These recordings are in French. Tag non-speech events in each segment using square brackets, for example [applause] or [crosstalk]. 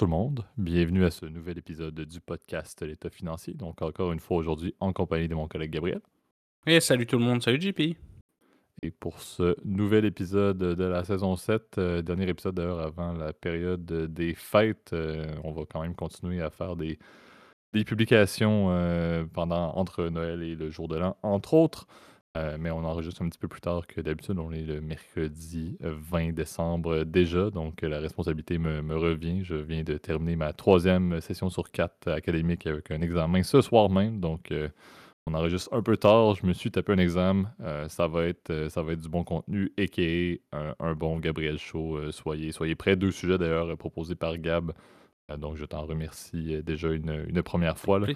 Tout le monde, bienvenue à ce nouvel épisode du podcast L'État financier. Donc encore une fois aujourd'hui en compagnie de mon collègue Gabriel. Et salut tout le monde, salut JP. Et pour ce nouvel épisode de la saison 7, euh, dernier épisode d'ailleurs avant la période des fêtes, euh, on va quand même continuer à faire des, des publications euh, pendant entre Noël et le jour de l'an, entre autres. Euh, mais on enregistre un petit peu plus tard que d'habitude. On est le mercredi 20 décembre déjà, donc la responsabilité me, revient. Je viens de terminer ma troisième session sur quatre académique avec un examen ce soir même, donc euh, on enregistre un peu tard. Je me suis tapé un examen. Euh, ça, va être, ça va être du bon contenu, a.k.a. Un, un bon Gabriel Show. soyez, soyez prêts. Deux sujets d'ailleurs proposés par Gab. donc je t'en remercie déjà une, une première fois. Là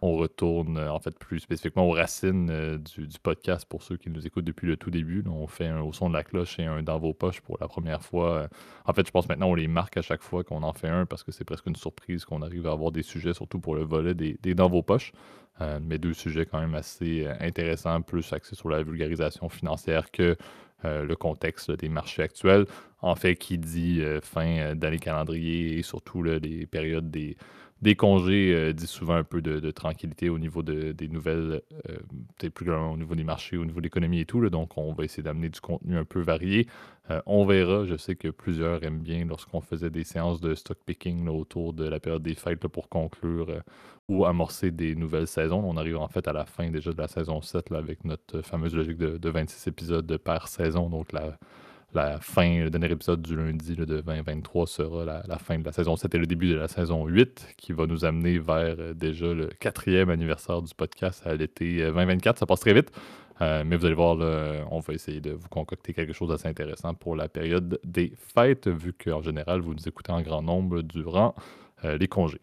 on retourne euh, en fait plus spécifiquement aux racines euh, du, podcast pour ceux qui nous écoutent depuis le tout début. on fait un au son de la cloche et un dans vos poches pour la première fois. En fait, je pense maintenant on les marque à chaque fois qu'on en fait un parce que c'est presque une surprise qu'on arrive à avoir des sujets, surtout pour le volet des, dans vos poches. Euh, mais deux sujets quand même assez intéressants, plus axés sur la vulgarisation financière que le contexte des marchés actuels. En fait, qui dit fin d'année calendrier et surtout les périodes des des congés euh, dit souvent un peu de, tranquillité au niveau de, des nouvelles, euh, peut-être plus au niveau des marchés, au niveau de l'économie et tout. donc, on va essayer d'amener du contenu un peu varié. Euh, on verra. Je sais que plusieurs aiment bien lorsqu'on faisait des séances de stock picking autour de la période des fêtes pour conclure ou amorcer des nouvelles saisons. On arrive en fait à la fin déjà de la saison 7 avec notre fameuse logique de, de 26 épisodes par saison. Donc, la la fin, le dernier épisode du lundi de 2023 sera la, fin de la saison 7 et le début de la saison 8, qui va nous amener vers euh, déjà le quatrième anniversaire du podcast à l'été 2024. Euh, Ça passe très vite. Euh, mais vous allez voir, on va essayer de vous concocter quelque chose d'assez intéressant pour la période des fêtes, vu qu'en général, vous nous écoutez en grand nombre durant les congés.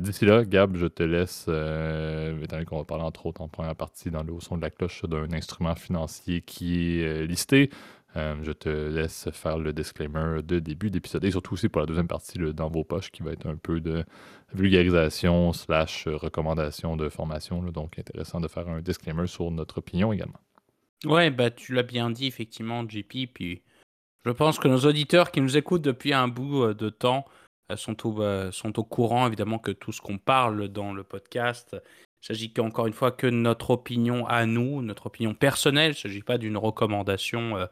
D'ici là, Gab, je te laisse, étant donné qu'on va parler entre autres en première partie dans le haut son de la cloche d'un instrument financier qui est listé. Euh, je te laisse faire le disclaimer de début d'épisode et surtout aussi pour la deuxième partie dans vos poches qui va être un peu de vulgarisation slash recommandation de formation. donc intéressant de faire un disclaimer sur notre opinion également. Ouais, bah tu l'as bien dit effectivement, JP. Puis je pense que nos auditeurs qui nous écoutent depuis un bout euh, de temps euh, sont au, sont au courant évidemment que tout ce qu'on parle dans le podcast il s'agit encore une fois que notre opinion à nous, notre opinion personnelle. Il ne s'agit pas d'une recommandation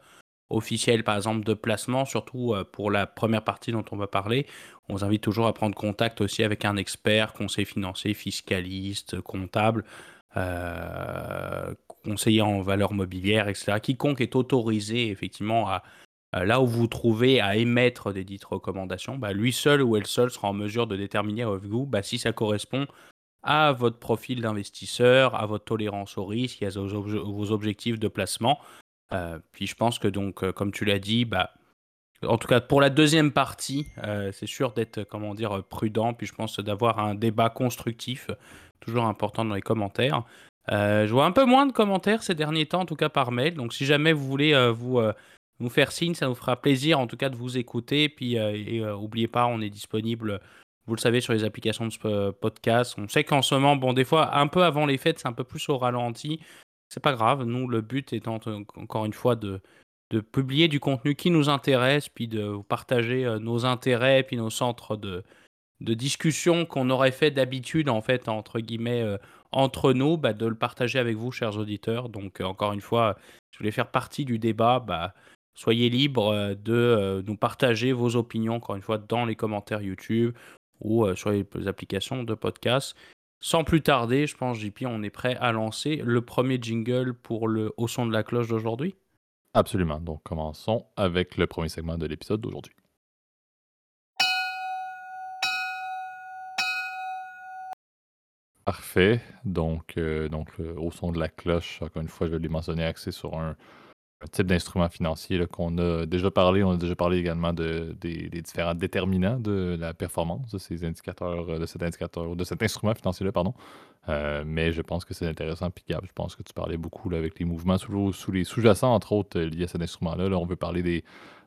officiel, par exemple, de placement, surtout euh, pour la première partie dont on va parler. On vous invite toujours à prendre contact aussi avec un expert, conseiller financier, fiscaliste, comptable, euh, conseiller en valeur mobilière, etc. Quiconque est autorisé, effectivement, à, là où vous vous trouvez à émettre des dites recommandations, bah, lui seul ou elle seule sera en mesure de déterminer avec vous bah, si ça correspond à votre profil d'investisseur, à votre tolérance au risque, à vos objectifs de placement. Euh, puis je pense que donc, euh, comme tu l'as dit, bah, en tout cas pour la deuxième partie, euh, c'est sûr d'être comment dire prudent. Puis je pense d'avoir un débat constructif, toujours important dans les commentaires. je vois un peu moins de commentaires ces derniers temps, en tout cas par mail. Donc si jamais vous voulez vous nous faire signe, ça nous fera plaisir en tout cas de vous écouter. Puis et, n'oubliez pas, on est disponible. Vous le savez sur les applications de podcast. On sait qu'en ce moment, bon, des fois, un peu avant les fêtes, c'est un peu plus au ralenti. C'est pas grave. Nous, le but étant encore une fois de, publier du contenu qui nous intéresse, puis de vous partager nos intérêts, puis nos centres de, discussion qu'on aurait fait d'habitude, en fait, entre guillemets, entre nous, bah, de le partager avec vous, chers auditeurs. Donc, encore une fois, je voulais faire partie du débat. Bah, soyez libres de nous partager vos opinions, encore une fois, dans les commentaires YouTube ou sur les applications de podcast. Sans plus tarder, je pense, JP, on est prêt à lancer le premier jingle pour le Au son de la cloche d'aujourd'hui Absolument. Donc, commençons avec le premier segment de l'épisode d'aujourd'hui. Parfait. Donc, euh, donc au son de la cloche, encore une fois, je vais les mentionner, axé sur un, un type d'instrument financier qu'on a déjà parlé. On a déjà parlé également de, des, différents déterminants de la performance de ces indicateurs, euh, de cet indicateur, de cet instrument financier-là, pardon. Euh, mais je pense que c'est intéressant. Puis Gab, je pense que tu parlais beaucoup avec les mouvements sous, les sous-jacents, entre autres, liés à cet instrument-là. Là, on veut parler des,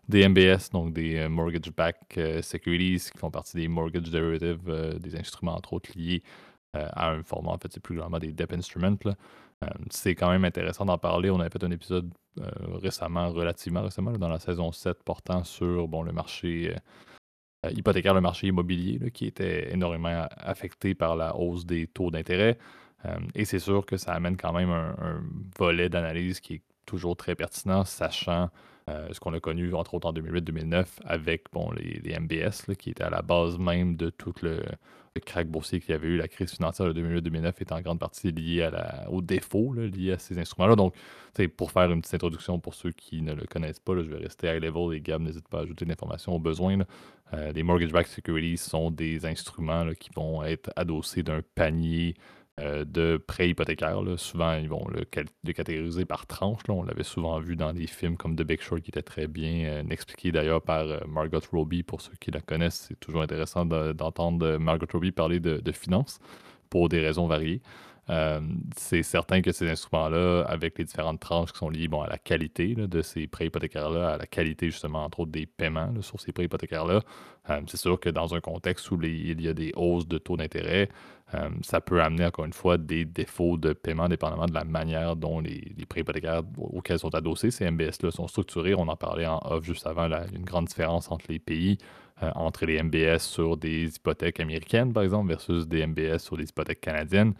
des MBS, donc des euh, Mortgage Back Securities, qui font partie des Mortgage Derivatives, des instruments, entre autres, liés à un format, en fait, c'est plus vraiment des Debt Instruments. Là. Euh, c'est quand même intéressant d'en parler. On avait fait un épisode euh, récemment, relativement récemment, dans la saison 7, portant sur le marché, euh, hypothécaire, le marché immobilier, qui était énormément affecté par la hausse des taux d'intérêt. et c'est sûr que ça amène quand même un, volet d'analyse qui est toujours très pertinent, sachant ce qu'on a connu, entre autres en 2008-2009, avec bon, les, MBS, qui étaient à la base même de tout le, le crack boursier qu'il y avait eu, la crise financière de 2008-2009 est en grande partie liée à la, au défaut lié à ces instruments-là. Donc, pour faire une petite introduction pour ceux qui ne le connaissent pas, je vais rester high level et Gab n'hésite pas à ajouter l'information au besoin. Euh, les mortgage-backed securities sont des instruments qui vont être adossés d'un panier euh, de prêts hypothécaires. Souvent, ils vont le, catégoriser par tranche. On l'avait souvent vu dans des films comme The Big Short, qui était très bien euh, expliqué d'ailleurs par euh, Margot Robbie. Pour ceux qui la connaissent, c'est toujours intéressant d'entendre Margot Robbie parler de, de finances pour des raisons variées. Euh, c'est certain que ces instruments-là, avec les différentes tranches qui sont liées à la qualité de ces prêts hypothécaires-là, à la qualité justement, entre autres, des paiements sur ces prêts hypothécaires-là, euh, c'est sûr que dans un contexte où il y a des hausses de taux d'intérêt, euh, ça peut amener encore une fois des défauts de paiement dépendamment de la manière dont les, prêts hypothécaires auxquels sont adossés ces MBS-là sont structurés. On en parlait en off juste avant, là, une grande différence entre les pays. entre les MBS sur des hypothèques américaines, par exemple, versus des MBS sur des hypothèques canadiennes.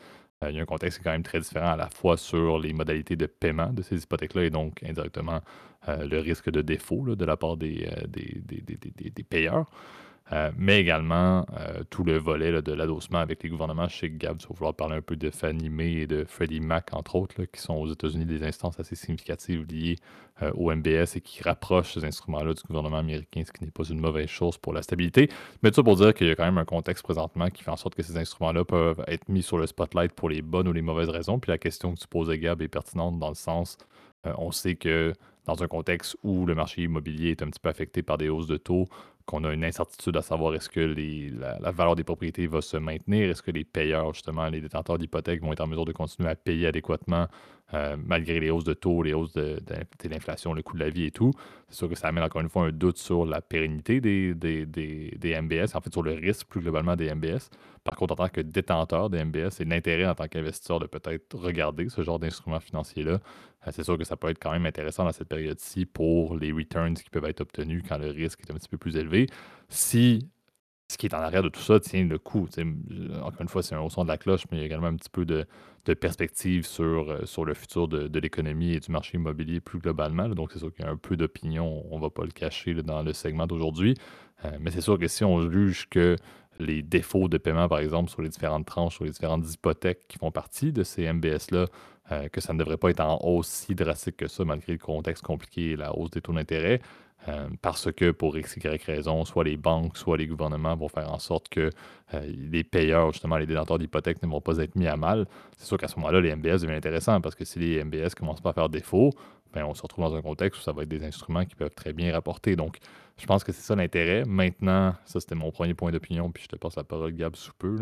Euh, il y a un contexte qui est quand même très différent à la fois sur les modalités de paiement de ces hypothèques-là et donc indirectement euh, le risque de défaut de la part des, euh, des payeurs. Euh, mais également euh, tout le volet de l'adossement avec les gouvernements. chez Gab, tu vas vouloir parler un peu de Fannie Mae et de Freddie Mac, entre autres, qui sont aux États-Unis des instances assez significatives liées euh, au MBS et qui rapprochent ces instruments-là du gouvernement américain, ce qui n'est pas une mauvaise chose pour la stabilité. Mais tout ça pour dire qu'il y a quand même un contexte présentement qui fait en sorte que ces instruments-là peuvent être mis sur le spotlight pour les bonnes ou les mauvaises raisons. Puis la question que tu posais, Gab, est pertinente dans le sens, on sait que dans un contexte où le marché immobilier est un petit peu affecté par des hausses de taux, qu'on a une incertitude à savoir est-ce que la, valeur des propriétés va se maintenir, est-ce que les payeurs, justement, les détenteurs d'hypothèques vont être en mesure de continuer à payer adéquatement euh, malgré les hausses de taux, les hausses de, l'inflation, le coût de la vie et tout. C'est sûr que ça amène encore une fois un doute sur la pérennité des, des, MBS, en fait sur le risque plus globalement des MBS. Par contre, en tant que détenteur des MBS, c'est l'intérêt en tant qu'investisseur de peut-être regarder ce genre d'instruments financiers-là. Euh, c'est sûr que ça peut être quand même intéressant dans cette période-ci pour les returns qui peuvent être obtenus quand le risque est un petit peu plus élevé. Si ce qui est en arrière de tout ça tient le coup. Encore une fois, c'est un haut son de la cloche, mais il y a également un petit peu de, perspective sur, euh, sur le futur de, l'économie et du marché immobilier plus globalement. Donc, c'est sûr qu'il y a un peu d'opinion, on ne va pas le cacher dans le segment d'aujourd'hui. Euh, mais c'est sûr que si on juge que les défauts de paiement, par exemple, sur les différentes tranches, sur les différentes hypothèques qui font partie de ces MBS-là, euh, que ça ne devrait pas être en hausse si drastique que ça, malgré le contexte compliqué et la hausse des taux d'intérêt, euh, parce que pour X, Y raison, soit les banques, soit les gouvernements vont faire en sorte que euh, les payeurs, justement les détenteurs d'hypothèques, ne vont pas être mis à mal. C'est sûr qu'à ce moment-là, les MBS deviennent intéressants parce que si les MBS commencent pas à faire défaut, ben, on se retrouve dans un contexte où ça va être des instruments qui peuvent très bien rapporter. Donc, je pense que c'est ça l'intérêt. Maintenant, ça c'était mon premier point d'opinion, puis je te passe la parole, Gab, sous peu.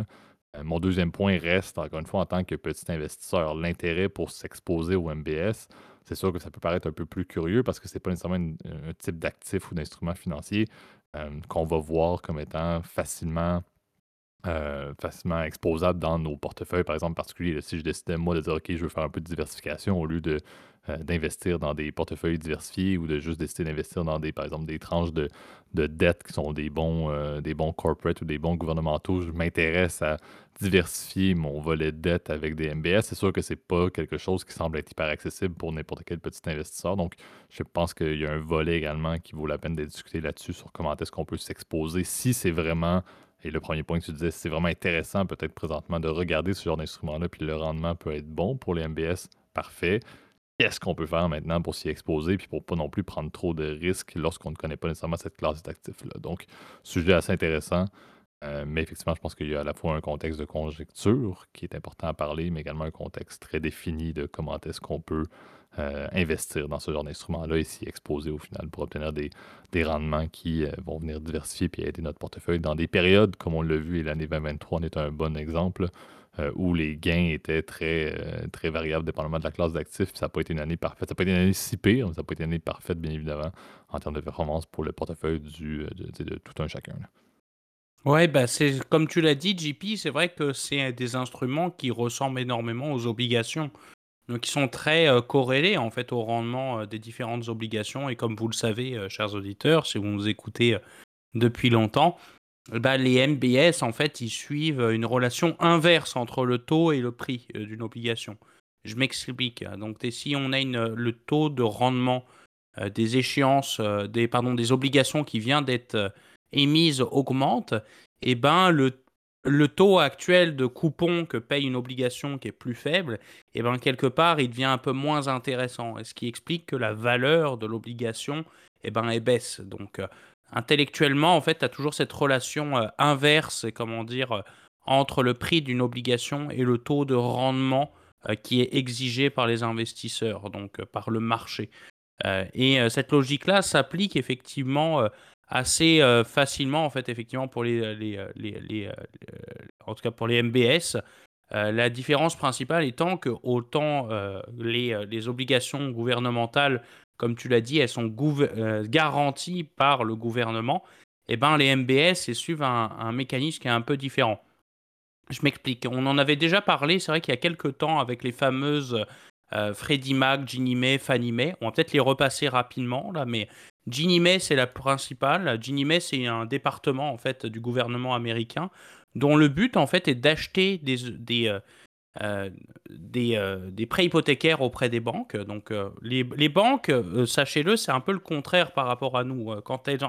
Euh, mon deuxième point reste, encore une fois, en tant que petit investisseur, l'intérêt pour s'exposer au MBS c'est sûr que ça peut paraître un peu plus curieux parce que ce n'est pas nécessairement un type d'actif ou d'instrument financier euh, qu'on va voir comme étant facilement, euh, facilement exposable dans nos portefeuilles, par exemple, particulier. si je décidais, moi, de dire, OK, je veux faire un peu de diversification au lieu de, euh, d'investir dans des portefeuilles diversifiés ou de juste décider d'investir dans des, par exemple, des tranches de, de dette qui sont des bons, euh, des bons corporate ou des bons gouvernementaux. Je m'intéresse à diversifier mon volet de dette avec des MBS. C'est sûr que c'est pas quelque chose qui semble être hyper accessible pour n'importe quel petit investisseur. Donc, je pense qu'il y a un volet également qui vaut la peine de discuter là-dessus sur comment est-ce qu'on peut s'exposer si c'est vraiment et le premier point que tu disais, c'est vraiment intéressant peut-être présentement de regarder ce genre d'instrument-là, puis le rendement peut être bon pour les MBS, parfait qu'est-ce qu'on peut faire maintenant pour s'y exposer, puis pour pas non plus prendre trop de risques lorsqu'on ne connaît pas nécessairement cette classe d'actifs-là? Donc, sujet assez intéressant, euh, mais effectivement, je pense qu'il y a à la fois un contexte de conjecture qui est important à parler, mais également un contexte très défini de comment est-ce qu'on peut euh, investir dans ce genre d'instrument-là et s'y exposer au final pour obtenir des, rendements qui euh, vont venir diversifier et aider notre portefeuille dans des périodes comme on l'a vu et l'année 2023 en est un bon exemple où les gains étaient très, très variables dépendamment de la classe d'actifs. Ça n'a pas été une année parfaite. Ça n'a pas été une année si pire, ça n'a pas été une année parfaite, bien évidemment, en termes de performance pour le portefeuille du, de, tout un chacun. Oui, bah c'est comme tu l'as dit, JP, c'est vrai que c'est des instruments qui ressemblent énormément aux obligations. Donc, ils sont très corrélés en fait au rendement des différentes obligations. Et comme vous le savez, chers auditeurs, si vous nous écoutez depuis longtemps, bah, les MBS, en fait, ils suivent une relation inverse entre le taux et le prix euh, d'une obligation. Je m'explique. Donc, si on a une, le taux de rendement euh, des échéances, euh, des, pardon, des obligations qui vient d'être émise augmente, et eh ben le, le taux actuel de coupon que paye une obligation qui est plus faible, et eh ben quelque part, il devient un peu moins intéressant. ce qui explique que la valeur de l'obligation et eh ben, baisse. Donc, intellectuellement, en fait, tu as toujours cette relation euh, inverse, comment dire, euh, entre le prix d'une obligation et le taux de rendement euh, qui est exigé par les investisseurs, donc par le marché. et cette logique-là s'applique effectivement assez facilement, en fait, effectivement, pour les, les, les, en tout cas pour les MBS. la différence principale étant que autant les, obligations gouvernementales comme tu l'as dit, elles sont euh, garanties par le gouvernement, et eh ben, les MBS suivent un, mécanisme qui est un peu différent. Je m'explique. On en avait déjà parlé, c'est vrai qu'il y a quelques temps, avec les fameuses euh, Freddie Mac, Ginnie Mae, Fannie Mae. On va peut-être les repasser rapidement, là, mais Ginnie Mae, c'est la principale. Ginnie Mae, c'est un département, en fait, du gouvernement américain, dont le but, en fait, est d'acheter des, des, euh, euh, euh, des, prêts hypothécaires auprès des banques. Donc les, les, banques, sachez-le, c'est un peu le contraire par rapport à nous. Quand elles,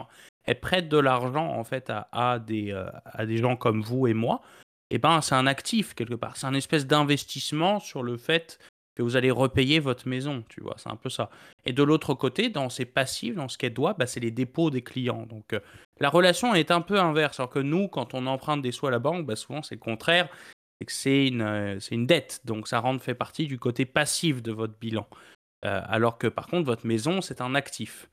elles prêtent de l'argent en fait à, à des, à des gens comme vous et moi, eh ben c'est un actif quelque part. C'est un espèce d'investissement sur le fait que vous allez repayer votre maison, tu vois, c'est un peu ça. Et de l'autre côté, dans ces passifs, dans ce qu'elle doit, bah, c'est les dépôts des clients. Donc la relation est un peu inverse, alors que nous, quand on emprunte des sous à la banque, bah, souvent c'est le contraire, c'est une, euh, dette, donc ça rentre fait partie du côté passif de votre bilan. Euh, alors que par contre, votre maison, c'est un actif.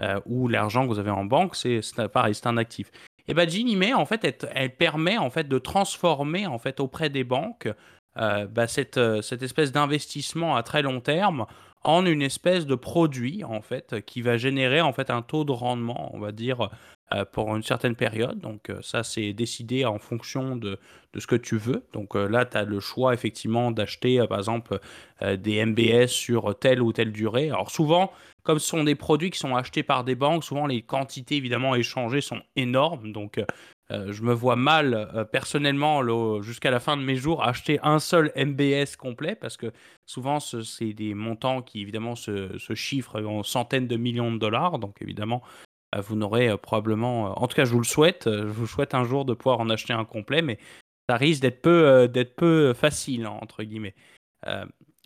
Euh, ou l'argent que vous avez en banque, c'est pareil, c'est un actif. Et bien Mae, en fait, elle, permet en fait de transformer en fait auprès des banques bah, cette, cette espèce d'investissement à très long terme en une espèce de produit en fait qui va générer en fait un taux de rendement, on va dire euh, pour une certaine période. Donc euh, ça, c'est décidé en fonction de, ce que tu veux. Donc euh, là, tu as le choix effectivement d'acheter, par exemple, des MBS sur telle ou telle durée. Alors souvent, comme ce sont des produits qui sont achetés par des banques, souvent les quantités évidemment échangées sont énormes. Donc je me vois mal personnellement jusqu'à la fin de mes jours acheter un seul MBS complet parce que souvent c'est des montants qui évidemment se, chiffrent en centaines de millions de dollars. Donc évidemment euh, vous n'aurez euh, probablement, euh, en tout cas je vous le souhaite, je vous souhaite un jour de pouvoir en acheter un complet, mais ça risque d'être peu, d'être peu facile, hein, entre guillemets.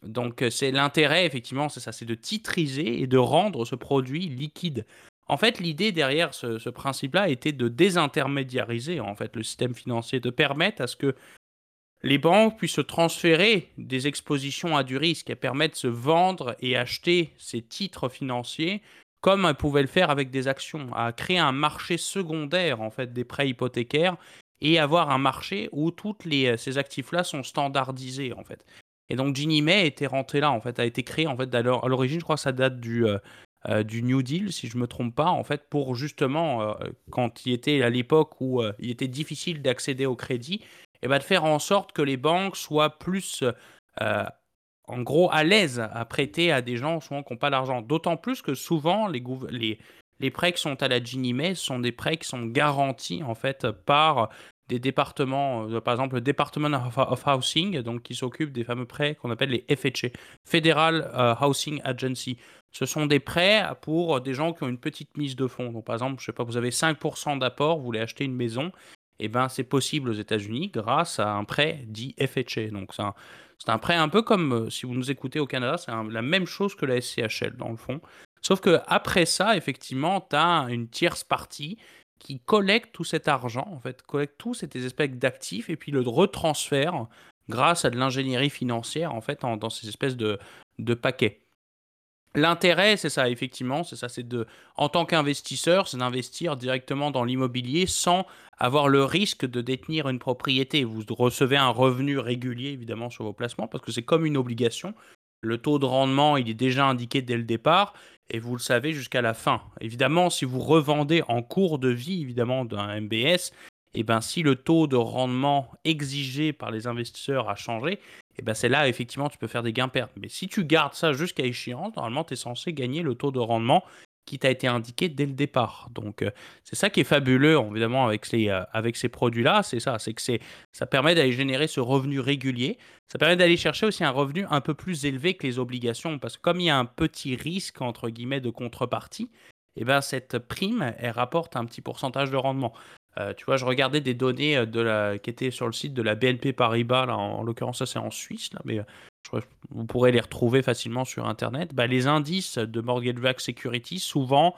donc c'est l'intérêt, effectivement, c'est ça, c'est de titriser et de rendre ce produit liquide. En fait, l'idée derrière ce, principe-là était de désintermédiariser en fait le système financier, de permettre à ce que les banques puissent transférer des expositions à du risque et permettre de se vendre et acheter ces titres financiers comme elle pouvait le faire avec des actions, à créer un marché secondaire en fait des prêts hypothécaires et avoir un marché où les, euh, ces actifs-là sont standardisés en fait. Et donc Ginnie Mae était rentré là en fait, a été créé en fait à l'origine, je crois que ça date du euh, euh, du New Deal si je me trompe pas en fait pour justement quand il était à l'époque où il était difficile d'accéder au crédit, et ben de faire en sorte que les banques soient plus en gros à l'aise à prêter à des gens souvent qui n'ont pas d'argent. D'autant plus que souvent les, prêts qui sont à la Ginnie Mae sont des prêts qui sont garantis en fait par des départements, euh, par exemple le Department of, Housing, donc qui s'occupe des fameux prêts qu'on appelle les FHA, Federal euh, Housing Agency. Ce sont des prêts pour des gens qui ont une petite mise de fonds. Donc par exemple, je sais pas, vous avez 5% d'apport, vous voulez acheter une maison, et eh ben c'est possible aux États-Unis grâce à un prêt dit FHA. Donc c'est un, prêt un peu comme, euh, si vous nous écoutez au Canada, c'est la même chose que la SCHL dans le fond. Sauf que après ça, effectivement, tu as une tierce partie qui collecte tout cet argent, en fait, collecte tous ces espèces d'actifs et puis le retransfère grâce à de l'ingénierie financière, en fait, dans ces espèces de paquets. L'intérêt, c'est ça, effectivement, c'est ça, c'est de, en tant qu'investisseur, c'est d'investir directement dans l'immobilier sans avoir le risque de détenir une propriété. Vous recevez un revenu régulier, évidemment, sur vos placements, parce que c'est comme une obligation. Le taux de rendement, il est déjà indiqué dès le départ, et vous le savez jusqu'à la fin. Évidemment, si vous revendez en cours de vie, évidemment, d'un MBS, et eh ben, si le taux de rendement exigé par les investisseurs a changé, et ben c'est là effectivement tu peux faire des gains pertes. Mais si tu gardes ça jusqu'à échéance, normalement tu es censé gagner le taux de rendement qui t'a été indiqué dès le départ. Donc euh, c'est ça qui est fabuleux évidemment avec ces, euh, avec ces produits-là, c'est ça, c'est que c'est ça permet d'aller générer ce revenu régulier, ça permet d'aller chercher aussi un revenu un peu plus élevé que les obligations parce que comme il y a un petit risque entre guillemets de contrepartie, et ben cette prime elle rapporte un petit pourcentage de rendement. Euh, tu vois, je regardais des données de la, qui étaient sur le site de la BNP Paribas, là, en, l'occurrence ça c'est en Suisse, là, mais vous pourrez les retrouver facilement sur Internet, bah, les indices de Mortgage Backed Security souvent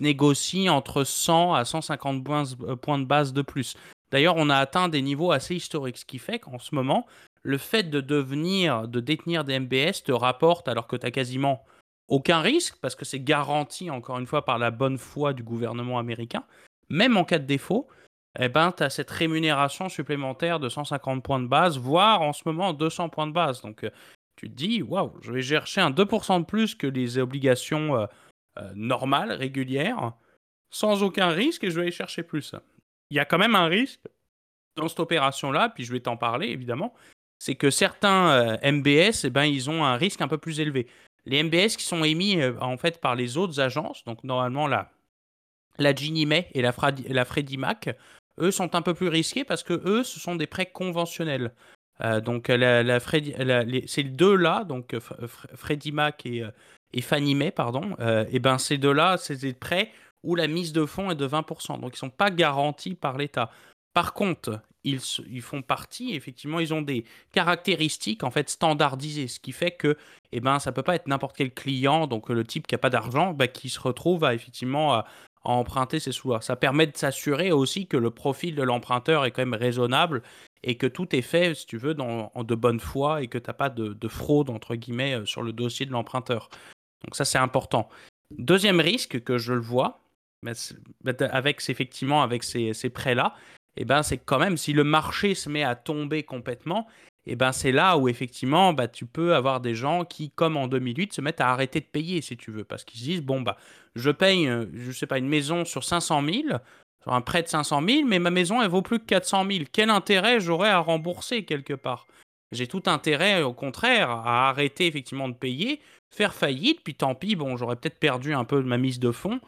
négocient entre 100 à 150 euh, points, de base de plus. D'ailleurs, on a atteint des niveaux assez historiques, ce qui fait qu'en ce moment, le fait de devenir, de détenir des MBS te rapporte alors que tu n'as quasiment aucun risque, parce que c'est garanti, encore une fois, par la bonne foi du gouvernement américain. Même en cas de défaut, eh ben, tu as cette rémunération supplémentaire de 150 points de base, voire en ce moment 200 points de base. Donc euh, tu te dis, waouh, je vais chercher un 2% de plus que les obligations euh, euh, normales, régulières, sans aucun risque, et je vais aller chercher plus. Il y a quand même un risque dans cette opération-là, puis je vais t'en parler évidemment, c'est que certains MBS, eh ben, ils ont un risque un peu plus élevé. Les MBS qui sont émis en fait par les autres agences, donc normalement la, la Ginnie Mae et la, la Freddie Mac, eux sont un peu plus risqués parce que eux, ce sont des prêts conventionnels. Euh, donc la, la, ces deux-là, donc euh, Freddie Mac et, euh, et Fannie Mae, pardon, et ben ces deux-là, c'est des prêts où la mise de fonds est de 20%. Donc ils ne sont pas garantis par l'État. Par contre, ils, ils, font partie, effectivement, ils ont des caractéristiques en fait standardisées, ce qui fait que eh ben, ça ne peut pas être n'importe quel client, donc le type qui n'a pas d'argent, bah, qui se retrouve à effectivement à, emprunter ces sous-là. Ça permet de s'assurer aussi que le profil de l'emprunteur est quand même raisonnable et que tout est fait, si tu veux, en de bonne foi et que tu n'as pas de, fraude, entre guillemets, euh, sur le dossier de l'emprunteur. Donc ça, c'est important. Deuxième risque que je le vois, avec effectivement avec ces, prêts-là, eh ben, c'est quand même si le marché se met à tomber complètement, et ben c'est là où effectivement bah, tu peux avoir des gens qui, comme en 2008, se mettent à arrêter de payer si tu veux, parce qu'ils se disent bon bah je paye, euh, je sais pas, une maison sur 500 000, sur un prêt de 500 000, mais ma maison elle vaut plus que 400 000. Quel intérêt j'aurais à rembourser quelque part? J'ai tout intérêt, au contraire, à arrêter effectivement de payer, faire faillite, puis tant pis, bon j'aurais peut-être perdu un peu ma mise de fonds,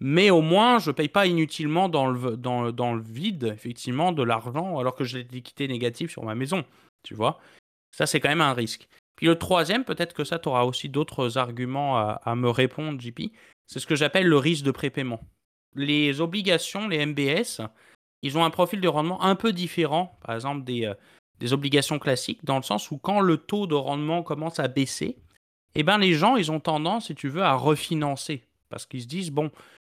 mais au moins je paye pas inutilement dans le, dans, dans le vide effectivement de l'argent alors que j'ai l'équité négative sur ma maison. Tu vois Ça, c'est quand même un risque. Puis le troisième, peut-être que ça, tu aussi d'autres arguments à, me répondre, JP. C'est ce que j'appelle le risque de prépaiement. Les obligations, les MBS, ils ont un profil de rendement un peu différent, par exemple, des, euh, des obligations classiques, dans le sens où quand le taux de rendement commence à baisser, eh ben, les gens, ils ont tendance, si tu veux, à refinancer. Parce qu'ils se disent, bon,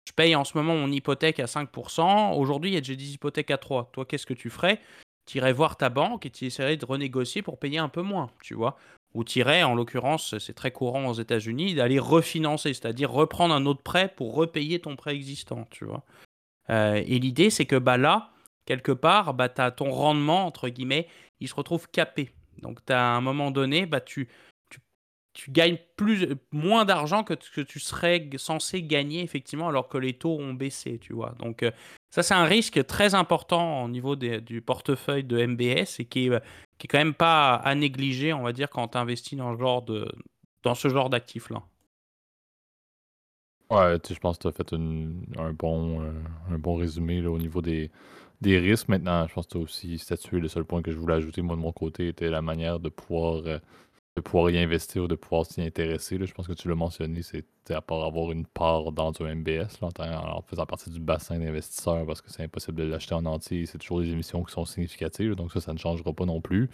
je paye en ce moment mon hypothèque à 5%, aujourd'hui, j'ai des hypothèques à 3%. Toi, qu'est-ce que tu ferais? Tu irais voir ta banque et tu essaierais de renégocier pour payer un peu moins, tu vois. Ou tu irais, en l'occurrence, c'est très courant aux États-Unis, d'aller refinancer, c'est-à-dire reprendre un autre prêt pour repayer ton prêt existant, tu vois. Euh, et l'idée, c'est que bah, là, quelque part, bah, as ton rendement, entre guillemets, il se retrouve capé. Donc, à un moment donné, bah, tu, tu gagnes plus, moins d'argent que, que tu serais censé gagner, effectivement, alors que les taux ont baissé, tu vois. Donc, euh, ça, c'est un risque très important au niveau du portefeuille de MBS et qui est, qui est quand même pas à négliger, on va dire, quand tu investis dans, genre de, dans ce genre d'actifs-là. Ouais, je pense que tu as fait un, bon, euh, un bon résumé au niveau des, des risques. Maintenant, je pense que tu as aussi statué. Le seul point que je voulais ajouter, moi, de mon côté, était la manière de pouvoir euh, de pouvoir y investir ou de pouvoir s'y intéresser. Je pense que tu l'as mentionné, c'est à part avoir une part dans un MBS, là, en, faisant partie du bassin d'investisseurs, parce que c'est impossible de l'acheter en entier. C'est toujours des émissions qui sont significatives, donc ça, ça ne changera pas non plus.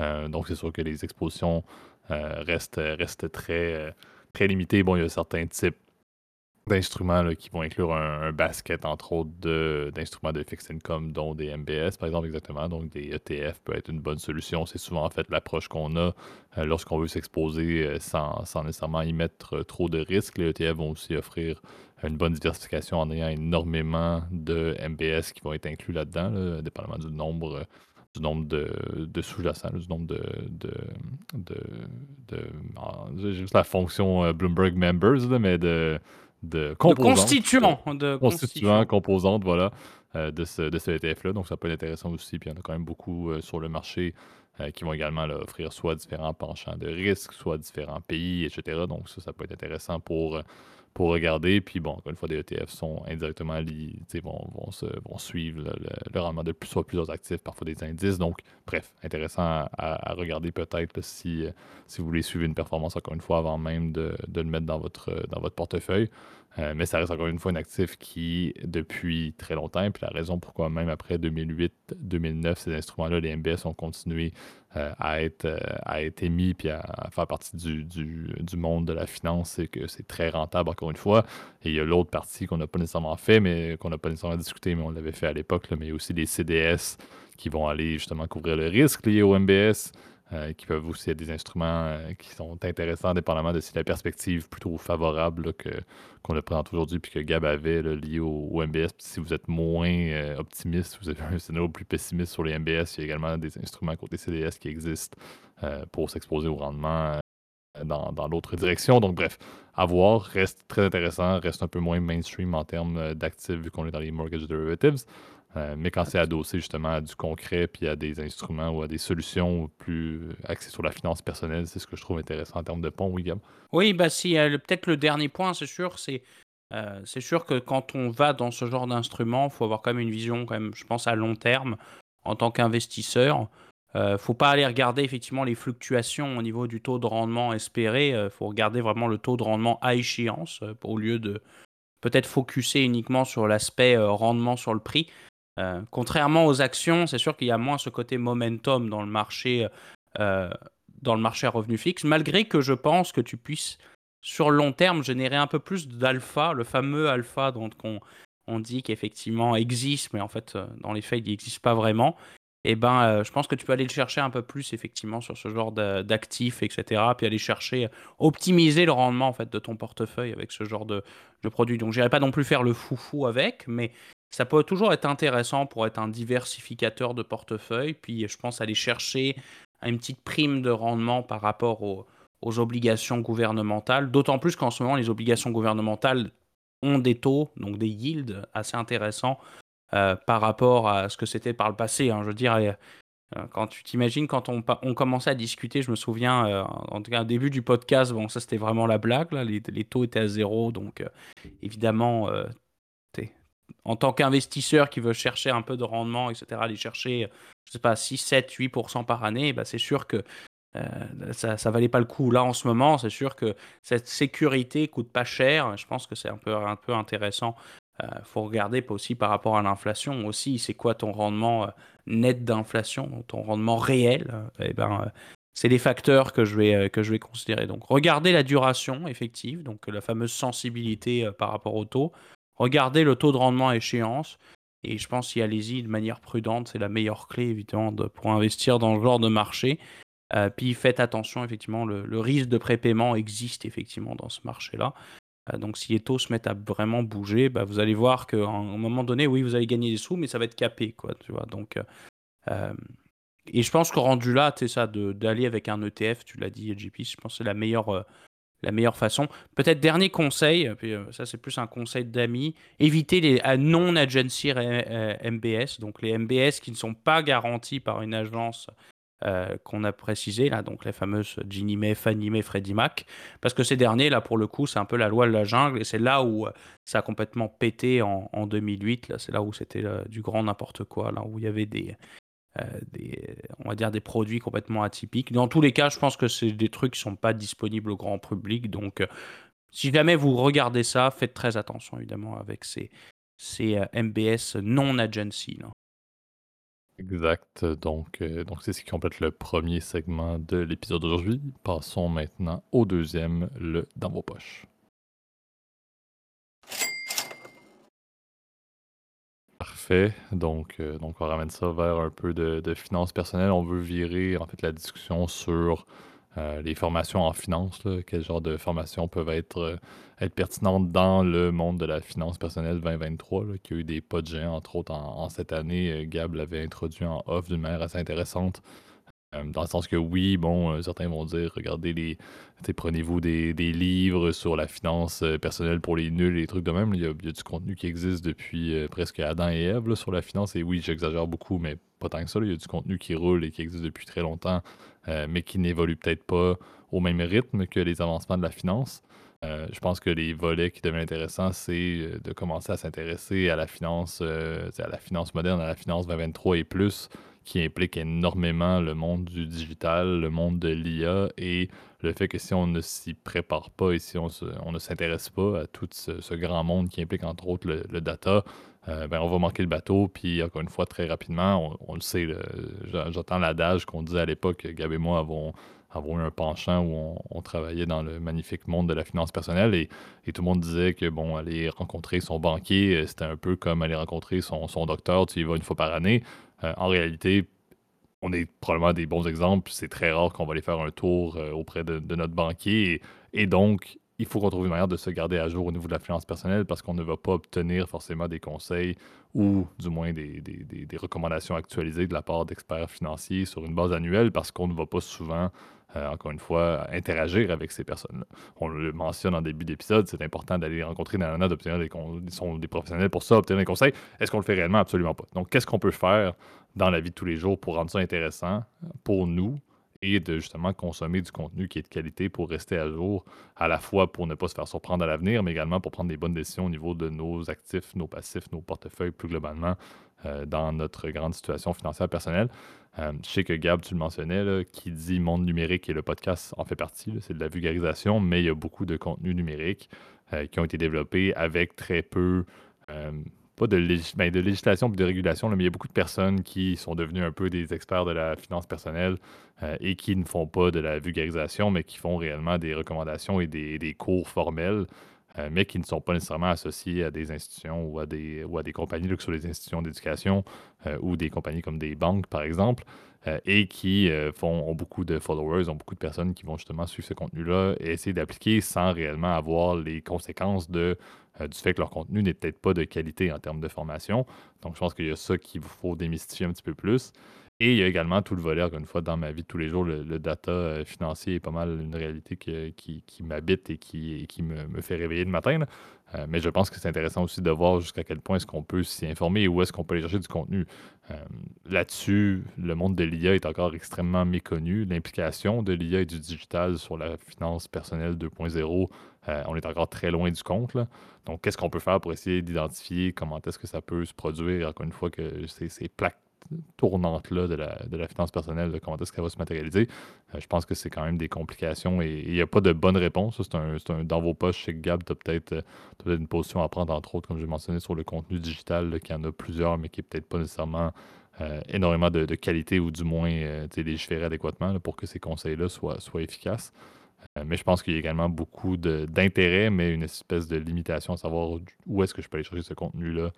Euh, donc c'est sûr que les expositions euh, restent, restent très, euh, très limitées. Bon, il y a certains types d'instruments qui vont inclure un, basket, entre autres, d'instruments de, fixed income, dont des MBS, par exemple, exactement. Donc, des ETF peut être une bonne solution. C'est souvent, en fait, l'approche qu'on a euh, lorsqu'on veut s'exposer euh, sans, sans, nécessairement y mettre euh, trop de risques. Les ETF vont aussi offrir une bonne diversification en ayant énormément de MBS qui vont être inclus là-dedans, là, dépendamment du nombre du nombre de, de sous-jacents, du nombre de. de, de, de juste la fonction Bloomberg Members, mais de, de constituants. De constituants, composantes, voilà, euh, de ce, de ce ETF-là. Donc, ça peut être intéressant aussi. Puis, il y en a quand même beaucoup euh, sur le marché euh, qui vont également offrir soit différents penchants de risque, soit différents pays, etc. Donc, ça, ça peut être intéressant pour, pour regarder. Puis bon, encore une fois, des ETF sont indirectement liés, vont, vont, se, vont suivre le, rendement de plus, soit plusieurs actifs, parfois des indices. Donc, bref, intéressant à, regarder peut-être si, si vous voulez suivre une performance, encore une fois, avant même de, de le mettre dans votre, dans votre portefeuille. Euh, mais ça reste encore une fois un actif qui, depuis très longtemps, puis la raison pourquoi même après 2008-2009, ces instruments-là, les MBS, ont continué euh, à, être, euh, à être émis puis à, faire partie du, du, monde de la finance, c'est que c'est très rentable, encore une fois. Et il y a l'autre partie qu'on n'a pas nécessairement fait, mais qu'on n'a pas nécessairement discuté, mais on l'avait fait à l'époque, mais aussi les CDS qui vont aller justement couvrir le risque lié au MBS. Euh, qui peuvent aussi être des instruments euh, qui sont intéressants, dépendamment de si la perspective plutôt favorable qu'on le présente aujourd'hui, puis que Gab avait lié au, MBS. si vous êtes moins euh, optimiste, vous avez [laughs] un scénario plus pessimiste sur les MBS, il y a également des instruments côté CDS qui existent pour s'exposer au rendement dans, dans l'autre direction. Donc, bref, à voir, reste très intéressant, reste un peu moins mainstream en termes d'actifs vu qu'on est dans les mortgage derivatives. Euh, mais quand c'est adossé justement à du concret, puis à des instruments ou à des solutions plus axées sur la finance personnelle, c'est ce que je trouve intéressant en termes de pont, William. Oui, bah si, euh, peut-être le dernier point, c'est sûr, c'est euh, c'est sûr que quand on va dans ce genre d'instrument, il faut avoir quand même une vision, quand même, je pense, à long terme en tant qu'investisseur. ne faut pas aller regarder effectivement les fluctuations au niveau du taux de rendement espéré. Il faut regarder vraiment le taux de rendement à échéance au lieu de peut-être focuser uniquement sur l'aspect rendement sur le prix. Euh, contrairement aux actions, c'est sûr qu'il y a moins ce côté momentum dans le marché, euh, dans le marché à revenu fixe, malgré que je pense que tu puisses sur long terme générer un peu plus d'alpha, le fameux alpha dont on, dit qu'effectivement existe, mais en fait euh, dans les faits il n'existe pas vraiment. Et eh ben, je pense que tu peux aller le chercher un peu plus effectivement sur ce genre d'actifs, etc. Puis aller chercher, optimiser le rendement en fait de ton portefeuille avec ce genre de, de produit. Donc, j'irai pas non plus faire le foufou avec, mais ça peut toujours être intéressant pour être un diversificateur de portefeuille. Puis je pense aller chercher une petite prime de rendement par rapport aux, obligations gouvernementales. D'autant plus qu'en ce moment, les obligations gouvernementales ont des taux, donc des yields assez intéressants euh, par rapport à ce que c'était par le passé. Hein. Je veux dire, euh, quand tu t'imagines, quand on, commençait à discuter, je me souviens, euh, en tout cas, au début du podcast, bon, ça c'était vraiment la blague, là, les, les, taux étaient à zéro, donc évidemment, en tant qu'investisseur qui veut chercher un peu de rendement, etc., aller chercher, je sais pas, 6, 7, 8% par année, bah c'est sûr que euh, ça, ça valait pas le coup. Là, en ce moment, c'est sûr que cette sécurité coûte pas cher. Je pense que c'est un peu, intéressant. Il euh, faut regarder aussi par rapport à l'inflation aussi. C'est quoi ton rendement euh, net d'inflation, ton rendement réel Eh ben, c'est les facteurs que je vais, que je vais considérer. Donc, regardez la duration effective, donc la fameuse sensibilité par rapport au taux. Regardez le taux de rendement à échéance. Et je pense y allez-y de manière prudente, c'est la meilleure clé évidemment pour investir dans ce genre de marché. Euh, puis faites attention, effectivement, le, risque de prépaiement existe effectivement dans ce marché-là. Euh, donc si les taux se mettent à vraiment bouger, bah, vous allez voir qu'à un moment donné, oui, vous allez gagner des sous, mais ça va être capé. Quoi, tu vois donc, euh, et je pense que rendu là, tu ça, d'aller avec un ETF, tu l'as dit, JP, je pense que c'est la meilleure la meilleure façon. Peut-être dernier conseil, puis euh, ça c'est plus un conseil d'amis, éviter les non-agency MBS, donc les MBS qui ne sont pas garantis par une agence euh, qu'on a précisé, là, donc les fameuses Ginnie Mae, Fannie Mae, Freddie Mac, parce que ces derniers, là, pour le coup, c'est un peu la loi de la jungle, et c'est là où euh, ça a complètement pété en, en 2008, là, c'est là où c'était du grand n'importe quoi, là, où il y avait des, euh, des, on va dire des produits complètement atypiques. Dans tous les cas, je pense que c'est des trucs qui sont pas disponibles au grand public. Donc, euh, si jamais vous regardez ça, faites très attention évidemment avec ces, ces euh, MBS non agency. Exact. Donc, donc c'est ce qui complète le premier segment de l'épisode d'aujourd'hui. Passons maintenant au deuxième, le dans vos poches. Parfait. Donc, euh, donc, on ramène ça vers un peu de, finances personnelles. On veut virer en fait la discussion sur euh, les formations en finance. quel genre de formations peuvent être, euh, être pertinentes dans le monde de la finance personnelle 2023, qui a eu des pas de géant, entre autres, en, en cette année. Gab l'avait introduit en off d'une manière assez intéressante. Euh, dans le sens que oui, bon, euh, certains vont dire, regardez les, prenez-vous des, livres sur la finance euh, personnelle pour les nuls et des trucs de même. Il y, a, du contenu qui existe depuis presque Adam et Ève sur la finance. Et oui, j'exagère beaucoup, mais pas tant que ça. Il y a du contenu qui roule et qui existe depuis très longtemps, mais qui n'évolue peut-être pas au même rythme que les avancements de la finance. Je pense que les volets qui deviennent intéressants, c'est de commencer à s'intéresser à la finance, à la finance moderne, à la finance 2023 et plus, qui implique énormément le monde du digital, le monde de l'IA et le fait que si on ne s'y prépare pas et si on, ne s'intéresse pas à tout ce, grand monde qui implique entre autres le, data, ben on va manquer le bateau. Puis encore une fois, très rapidement, on, le sait, j'entends l'adage qu'on disait à l'époque, Gab et moi avons eu un penchant où on, travaillait dans le magnifique monde de la finance personnelle et, tout le monde disait que, bon, aller rencontrer son banquier, euh, c'était un peu comme aller rencontrer son, docteur, tu y vas une fois par année. Euh, en réalité, on est probablement des bons exemples. C'est très rare qu'on va aller faire un tour euh, auprès de, notre banquier. et donc, il faut qu'on trouve une manière de se garder à jour au niveau de la finance personnelle parce qu'on ne va pas obtenir forcément des conseils ou du moins des, recommandations actualisées de la part d'experts financiers sur une base annuelle parce qu'on ne va pas souvent, euh, encore une fois, interagir avec ces personnes-là. On le mentionne en début d'épisode, c'est important d'aller rencontrer Nana, d'obtenir des, sont des professionnels pour ça, obtenir des conseils. Est-ce qu'on le fait réellement? Absolument pas. Donc, qu'est-ce qu'on peut faire dans la vie de tous les jours pour rendre ça intéressant pour nous et de justement consommer du contenu qui est de qualité pour rester à jour, à la fois pour ne pas se faire surprendre à l'avenir, mais également pour prendre des bonnes décisions au niveau de nos actifs, nos passifs, nos portefeuilles plus globalement euh, dans notre grande situation financière personnelle. Euh, je sais que Gab, tu le mentionnais, qui dit monde numérique et le podcast en fait partie, c'est de la vulgarisation, mais il y a beaucoup de contenus numériques euh, qui ont été développés avec très peu pas de, ben, de législation et de régulation, mais il y a beaucoup de personnes qui sont devenues un peu des experts de la finance personnelle euh, et qui ne font pas de la vulgarisation, mais qui font réellement des recommandations et des, cours formels, euh, mais qui ne sont pas nécessairement associés à des institutions ou à des, ou à compagnies, que ce soit des institutions d'éducation euh, ou des compagnies comme des banques, par exemple. Et qui font, ont beaucoup de followers, ont beaucoup de personnes qui vont justement suivre ce contenu-là et essayer d'appliquer sans réellement avoir les conséquences de euh, du fait que leur contenu n'est peut-être pas de qualité en termes de formation. Donc, je pense qu'il y a ça qu'il faut démystifier un petit peu plus. Et il y a également tout le volet, encore une fois, dans ma vie de tous les jours, le, data euh, financier est pas mal une réalité qui, m'habite et qui, qui me, fait réveiller le matin. Euh, mais je pense que c'est intéressant aussi de voir jusqu'à quel point est-ce qu'on peut s'y informer et où est-ce qu'on peut aller chercher du contenu. Là-dessus, le monde de l'IA est encore extrêmement méconnu. L'implication de l'IA et du digital sur la finance personnelle 2.0 euh, on est encore très loin du compte. Donc, qu'est-ce qu'on peut faire pour essayer d'identifier comment est-ce que ça peut se produire, encore une fois, que ces, plaques tournantes-là de la, finance personnelle, comment est-ce qu'elle va se matérialiser. Euh, je pense que c'est quand même des complications et il n'y a pas de bonne réponse. C'est un, dans vos poches chez Gab, tu as peut-être une position à prendre, entre autres, comme je mentionné, sur le contenu digital, qui en a plusieurs, mais qui n'est peut-être pas nécessairement euh, énormément de, qualité ou du moins légiférer adéquatement pour que ces conseils-là soient efficaces. Euh, mais je pense qu'il y a également beaucoup d'intérêt, mais une espèce de limitation à savoir où est-ce que je peux aller chercher ce contenu-là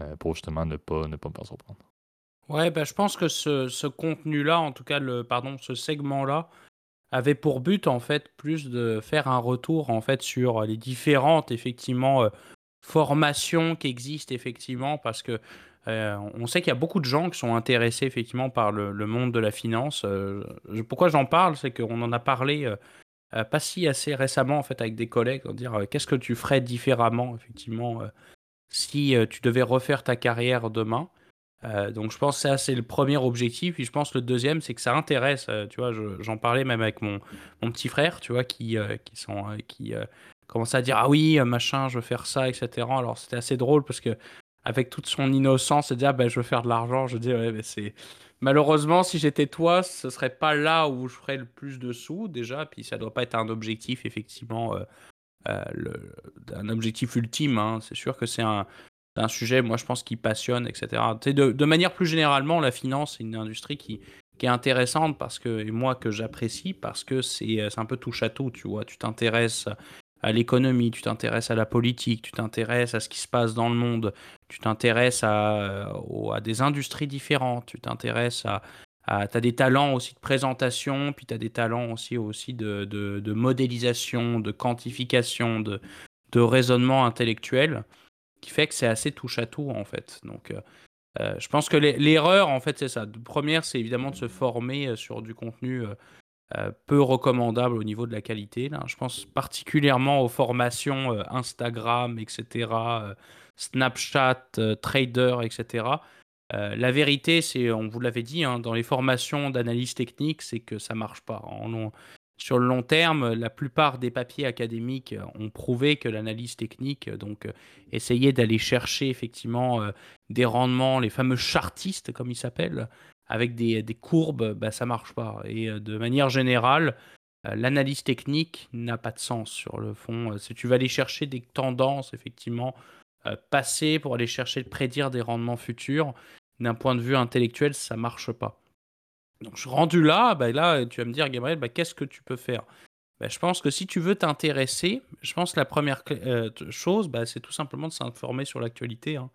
euh, pour justement ne pas, ne pas me faire surprendre. Ouais, bah, je pense que ce, contenu-là, en tout cas, le, pardon, ce segment-là, avait pour but, en fait, plus de faire un retour, en fait, sur les différentes, effectivement, euh, formations qui existent, effectivement, parce que on sait qu'il y a beaucoup de gens qui sont intéressés, effectivement, par le, monde de la finance. pourquoi j'en parle, c'est qu'on en a parlé euh, pas si assez récemment en fait avec des collègues, dire euh, qu'est-ce que tu ferais différemment effectivement euh, si tu devais refaire ta carrière demain? Donc je pense que ça c'est le premier objectif. Puis je pense que le deuxième c'est que ça intéresse. tu vois, j'en parlais même avec mon, mon petit frère, tu vois, qui qui sont qui commençait à dire ah oui machin je veux faire ça etc. Alors c'était assez drôle parce que avec toute son innocence, et dire ah, ben, je veux faire de l'argent, je dis ouais, c'est Malheureusement, si j'étais toi, ce serait pas là où je ferais le plus de sous déjà, puis ça doit pas être un objectif effectivement, euh, euh, un objectif ultime. Hein. C'est sûr que c'est un, sujet, moi je pense, qui passionne, etc. De, de, manière plus généralement, la finance, c'est une industrie qui, qui est intéressante parce que, et moi que j'apprécie, parce que c'est un peu touche à tout, tu vois. Tu t'intéresses à l'économie, tu t'intéresses à la politique, tu t'intéresses à ce qui se passe dans le monde, tu t'intéresses à, euh, à, des industries différentes, tu t'intéresses à, tu as des talents aussi de présentation, puis tu as des talents aussi, aussi de, de, modélisation, de quantification, de, de raisonnement intellectuel, qui fait que c'est assez touche à tout en fait. Donc euh, euh, je pense que l'erreur en fait c'est ça. Première c'est évidemment de se former sur du contenu euh, peu recommandable au niveau de la qualité. Là. Je pense particulièrement aux formations euh, Instagram, etc., euh, Snapchat, Trader, etc. la vérité, c'est, on vous l'avait dit, hein, dans les formations d'analyse technique, c'est que ça marche pas. Sur le long terme, la plupart des papiers académiques ont prouvé que l'analyse technique, donc essayer d'aller chercher effectivement des rendements, les fameux chartistes comme ils s'appellent, avec des, courbes, bah, ça marche pas. Et de manière générale, l'analyse technique n'a pas de sens sur le fond. Si tu vas aller chercher des tendances, effectivement, passées pour aller chercher de prédire des rendements futurs, d'un point de vue intellectuel, ça marche pas. Donc je suis rendu là, bah là tu vas me dire Gabriel, bah, qu'est-ce que tu peux faire? Bah, Je pense que si tu veux t'intéresser, je pense que la première euh, chose, c'est tout simplement de s'informer sur l'actualité. Hein.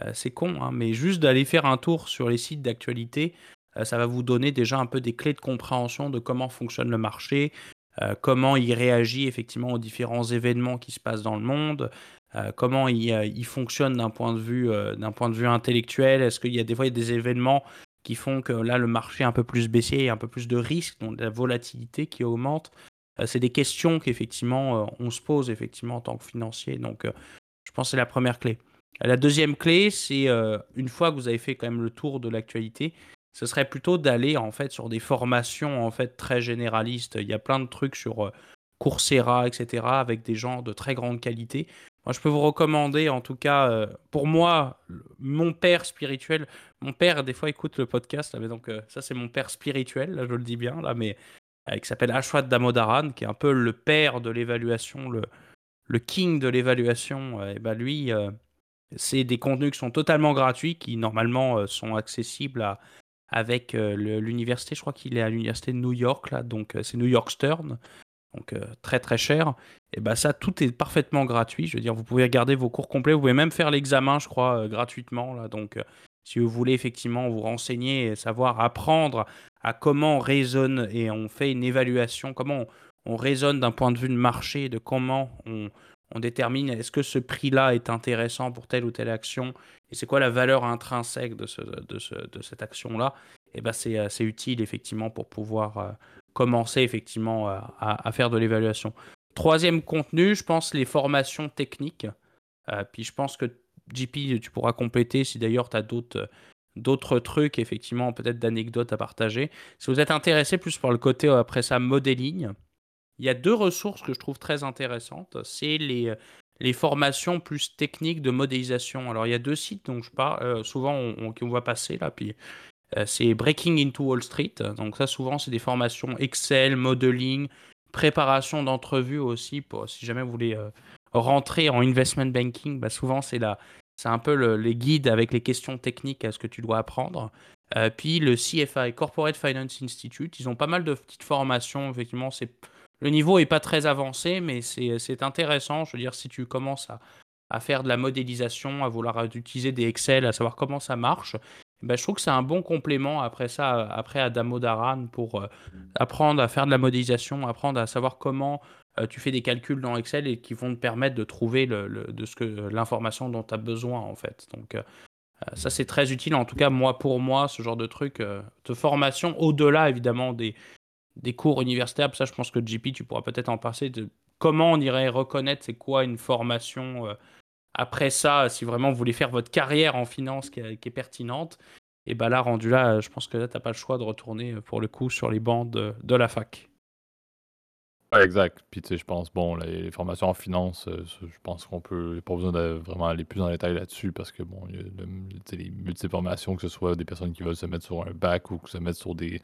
Euh, c'est con, hein, mais juste d'aller faire un tour sur les sites d'actualité, euh, ça va vous donner déjà un peu des clés de compréhension de comment fonctionne le marché, comment il réagit effectivement aux différents événements qui se passent dans le monde, comment il, fonctionne d'un point, de vue, d'un point de vue intellectuel. Est-ce qu'il y a des fois des événements qui font que là, le marché est un peu plus baissier, et un peu plus de risques, donc la volatilité qui augmente. Euh, c'est des questions qu'effectivement, euh, on se pose effectivement en tant que financier. Donc, euh, je pense que c'est la première clé. La deuxième clé, c'est une fois que vous avez fait quand même le tour de l'actualité, ce serait plutôt d'aller en fait sur des formations en fait très généralistes. Il y a plein de trucs sur Coursera, etc., avec des gens de très grande qualité. Je peux vous recommander, en tout cas, euh, pour moi, mon père spirituel. Mon père, des fois, écoute le podcast. mais donc, euh, ça, c'est mon père spirituel, là, je le dis bien, là, mais euh, qui s'appelle Ashwat Damodaran, qui est un peu le père de l'évaluation, le, le king de l'évaluation. et ben lui, c'est des contenus qui sont totalement gratuits, qui normalement sont accessibles à, avec l'université. Je crois qu'il est à l'université de New York, là, donc c'est New York Stern donc euh, très très cher. Et bah ça, tout est parfaitement gratuit. Je veux dire, vous pouvez regarder vos cours complets, vous pouvez même faire l'examen, je crois, euh, gratuitement. Là. Donc, euh, si vous voulez effectivement vous renseigner et savoir apprendre à comment on raisonne et on fait une évaluation, comment on, raisonne d'un point de vue de marché, de comment on, détermine est-ce que ce prix-là est intéressant pour telle ou telle action et c'est quoi la valeur intrinsèque de, ce, de, ce, de cette action-là, et ben c'est utile effectivement pour pouvoir commencer effectivement à, faire de l'évaluation. Troisième contenu, je pense les formations techniques. Euh, puis je pense que JP, tu pourras compléter si d'ailleurs tu as d'autres d'autres trucs, effectivement, peut-être d'anecdotes à partager. Si vous êtes intéressé plus par le côté, euh, après ça, modeling, il y a deux ressources que je trouve très intéressantes. C'est les, les formations plus techniques de modélisation. Alors, il y a deux sites dont je parle, euh, souvent on, on, voit passer là, puis euh, c'est Breaking into Wall Street. Donc ça, souvent, c'est des formations Excel, modeling, préparation d'entrevue aussi, pour si jamais vous voulez euh, rentrer en investment banking, bah souvent c'est là, c'est un peu les guides avec les questions techniques à ce que tu dois apprendre. Euh, puis le CFI, Corporate Finance Institute, ils ont pas mal de petites formations. Effectivement, c'est le niveau est pas très avancé, mais c'est intéressant. Je veux dire, si tu commences à faire de la modélisation, à vouloir utiliser des Excel, à savoir comment ça marche, bah, je trouve que c'est un bon complément après ça, après à Damodaran pour euh, apprendre à faire de la modélisation, apprendre à savoir comment euh, tu fais des calculs dans Excel et qui vont te permettre de trouver le, de ce que l'information dont tu as besoin en fait. Donc euh, ça c'est très utile en tout cas moi pour moi ce genre de truc de formation au-delà évidemment des, des cours universitaires. Ça je pense que JP tu pourras peut-être en passer de comment on irait reconnaître c'est quoi une formation après ça, si vraiment vous voulez faire votre carrière en finance qui est, pertinente, et bien là, rendu là, je pense que là, tu n'as pas le choix de retourner euh, pour le coup sur les bancs de, la fac. exact. Puis tu sais, je pense, bon, les, formations en finance, euh, je pense qu'on peut, pas besoin de vraiment aller plus dans les détails là-dessus parce que bon, il y a les multiples formations, que ce soit des personnes qui veulent se mettre sur un bac ou se mettre sur des,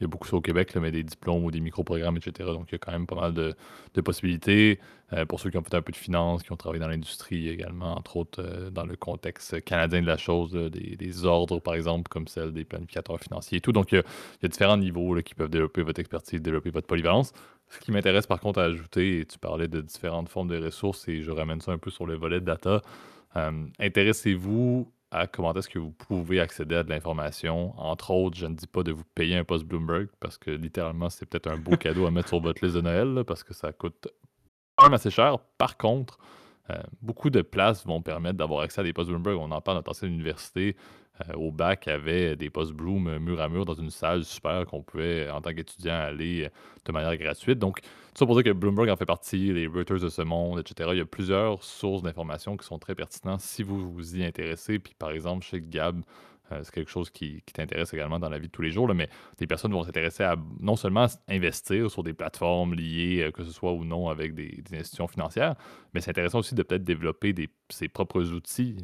il y a beaucoup ça au Québec, mais des diplômes ou des micro-programmes, etc. Donc, il y a quand même pas mal de, possibilités. Euh, pour ceux qui ont fait un peu de finance, qui ont travaillé dans l'industrie également, entre autres euh, dans le contexte canadien de la chose, des, ordres, par exemple, comme celle des planificateurs financiers et tout. Donc, il y a, différents niveaux qui peuvent développer votre expertise, développer votre polyvalence. Ce qui m'intéresse par contre à ajouter, et tu parlais de différentes formes de ressources, et je ramène ça un peu sur le volet de data. Euh, intéressez-vous comment est-ce que vous pouvez accéder à de l'information. Entre autres, je ne dis pas de vous payer un post Bloomberg parce que littéralement, c'est peut-être un beau cadeau à mettre sur votre liste de Noël parce que ça coûte quand même assez cher. Par contre, euh, beaucoup de places vont permettre d'avoir accès à des postes Bloomberg. On en parle dans notre ancienne université. Euh, au bac, avait des postes Bloom euh, mur à mur dans une salle super qu'on pouvait, en tant qu'étudiant, aller de manière gratuite. Donc, tout ça pour dire que Bloomberg en fait partie, les Reuters de ce monde, etc. Il y a plusieurs sources d'informations qui sont très pertinentes si vous vous y intéressez. Puis, par exemple, chez Gab, euh, c'est quelque chose qui, t'intéresse également dans la vie de tous les jours, mais des personnes vont s'intéresser à non seulement investir sur des plateformes liées, euh, que ce soit ou non avec des, institutions financières, mais c'est intéressant aussi de peut-être développer ses propres outils.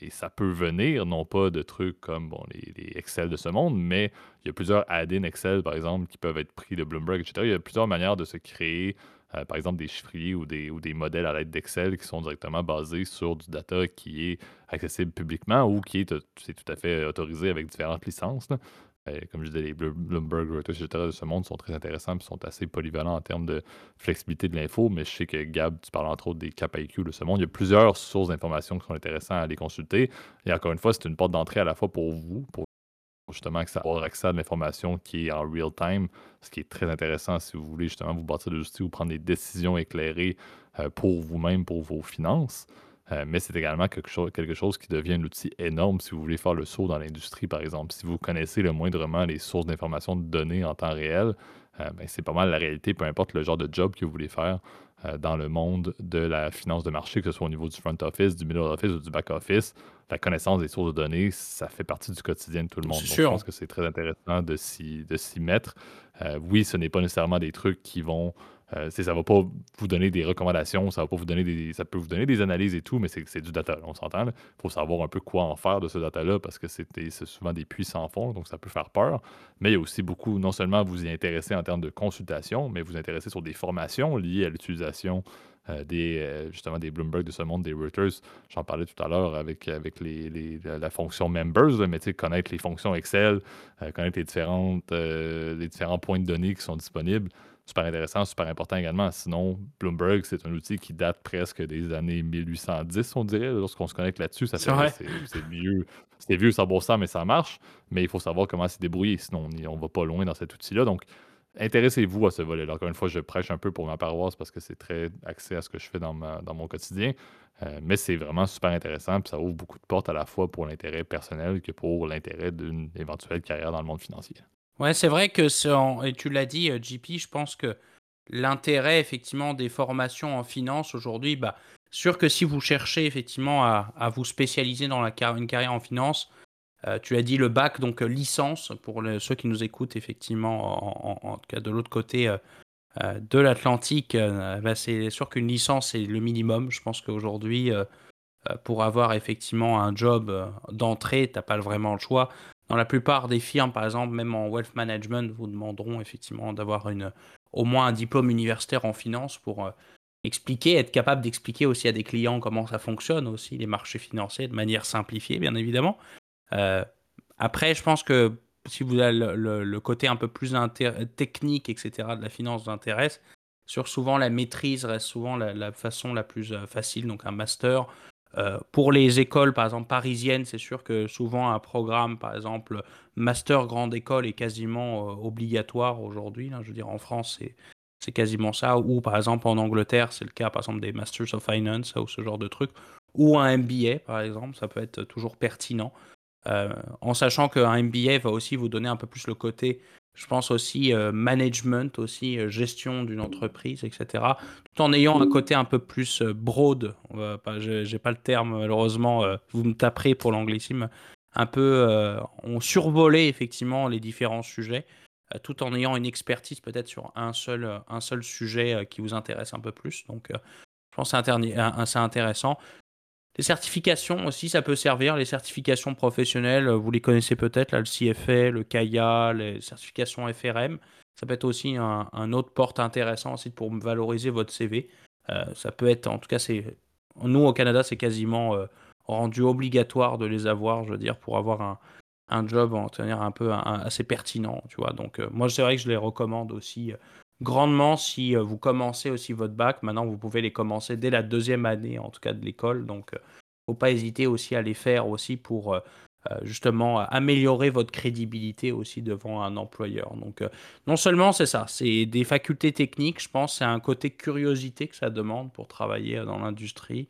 et ça peut venir, non pas de trucs comme les, Excel de ce monde, mais il y a plusieurs add-ins Excel, par exemple, qui peuvent être pris de Bloomberg, etc. Il y a plusieurs manières de se créer euh, par exemple des chiffriers ou des, ou des modèles à l'aide d'Excel qui sont directement basés sur du data qui est accessible publiquement ou qui est, tout à fait autorisé avec différentes licences. Euh, comme je disais, les Bloomberg, Reuters, etc. de ce monde sont très intéressants et sont assez polyvalents en termes de flexibilité de l'info. Mais je sais que Gab, tu parles entre autres des IQ de ce monde. Il y a plusieurs sources d'informations qui sont intéressantes à les consulter. Et encore une fois, c'est une porte d'entrée à la fois pour vous, pour justement avoir accès à de l'information qui est en real time, ce qui est très intéressant si vous voulez justement vous bâtir des outils ou prendre des décisions éclairées euh, pour vous-même, pour vos finances. Euh, mais c'est également quelque chose, quelque chose qui devient un outil énorme si vous voulez faire le saut dans l'industrie, par exemple. Si vous connaissez le moindrement les sources d'informations de données en temps réel, euh, ben, c'est pas mal la réalité, peu importe le genre de job que vous voulez faire dans le monde de la finance de marché, que ce soit au niveau du front office, du middle office ou du back office la connaissance des sources de données, ça fait partie du quotidien de tout le monde. je pense que c'est très intéressant de s'y, mettre. Euh, oui, ce n'est pas nécessairement des trucs qui vont. Euh, ça ne va pas vous donner des recommandations, ça va pas vous donner des. Ça peut vous donner des analyses et tout, mais c'est, du data, on s'entend. Il faut savoir un peu quoi en faire de ce data-là parce que c'est, souvent des puits sans fond, donc ça peut faire peur. Mais il y a aussi beaucoup, non seulement vous y intéresser en termes de consultation, mais vous intéresser sur des formations liées à l'utilisation euh, des, euh, justement des Bloomberg de ce monde, des Reuters. J'en parlais tout à l'heure avec, avec les, la fonction Members, mais connaître les fonctions Excel, connaître les, différentes, les différents points de données qui sont disponibles. Super intéressant, super important également. Sinon, Bloomberg, c'est un outil qui date presque des années 1810, on dirait. Lorsqu'on se connecte là-dessus, ça fait c'est vieux. C'est vieux, ça ça, mais ça marche. Mais il faut savoir comment se débrouiller. Sinon, on ne va pas loin dans cet outil-là. Donc, intéressez-vous à ce volet-là. Encore une fois, je prêche un peu pour ma paroisse parce que c'est très axé à ce que je fais dans, dans mon quotidien. Euh, mais c'est vraiment super intéressant, puis ça ouvre beaucoup de portes à la fois pour l'intérêt personnel que pour l'intérêt d'une éventuelle carrière dans le monde financier. Ouais, c'est vrai que, et tu l'as dit, euh, JP, je pense que l'intérêt effectivement des formations en finance aujourd'hui, bah, sûr que si vous cherchez effectivement à, à vous spécialiser dans la une carrière en finance, euh, tu as dit le bac, donc euh, licence, pour ceux qui nous écoutent effectivement, en, tout cas de l'autre côté euh, de l'Atlantique, bah, c'est sûr qu'une licence c'est le minimum. Je pense qu'aujourd'hui, pour avoir effectivement un job d'entrée, tu n'as pas vraiment le choix. Dans la plupart des firmes, par exemple, même en wealth management, vous demanderont effectivement d'avoir au moins un diplôme universitaire en finance pour expliquer, être capable d'expliquer aussi à des clients comment ça fonctionne aussi, les marchés financiers, de manière simplifiée, bien évidemment. Euh, après, je pense que si vous avez le, côté un peu plus technique, etc., de la finance vous intéresse, sur souvent la maîtrise reste souvent la, façon la plus euh, facile, donc un master. Euh, pour les écoles, par exemple, parisiennes, c'est sûr que souvent un programme, par exemple, master grande école est quasiment obligatoire aujourd'hui. Je veux dire, en France, c'est, c'est quasiment ça. Ou par exemple, en Angleterre, c'est le cas, par exemple, des Masters of Finance ou ce genre de truc. Ou un MBA, par exemple, ça peut être toujours pertinent. Euh, en sachant qu'un MBA va aussi vous donner un peu plus le côté, je pense aussi euh, management, aussi euh, gestion d'une entreprise, etc. Tout en ayant un côté un peu plus broad. J'ai pas le terme malheureusement. vous me taperez pour l'anglicisme. Un peu, on survolait effectivement les différents sujets, tout en ayant une expertise peut-être sur un seul, un seul sujet qui vous intéresse un peu plus. Donc, je pense que c'est intéressant. Les certifications aussi, ça peut servir. Les certifications professionnelles, vous les connaissez peut-être, là, le CFA, le CAIA, les certifications FRM. Ça peut être aussi un, autre porte intéressant aussi pour valoriser votre CV. Euh, ça peut être, en tout cas, c'est nous au Canada, c'est quasiment euh, rendu obligatoire de les avoir, je veux dire, pour avoir un, un job en tenir un peu assez pertinent, tu vois. Donc, euh, moi, c'est vrai que je les recommande aussi grandement si euh, vous commencez aussi votre bac. Maintenant, vous pouvez les commencer dès la deuxième année, en tout cas de l'école. Donc, il euh, faut pas hésiter aussi à les faire aussi pour euh, justement améliorer votre crédibilité aussi devant un employeur. Donc, non seulement c'est ça, c'est des facultés techniques, je pense, c'est un côté curiosité que ça demande pour travailler dans l'industrie.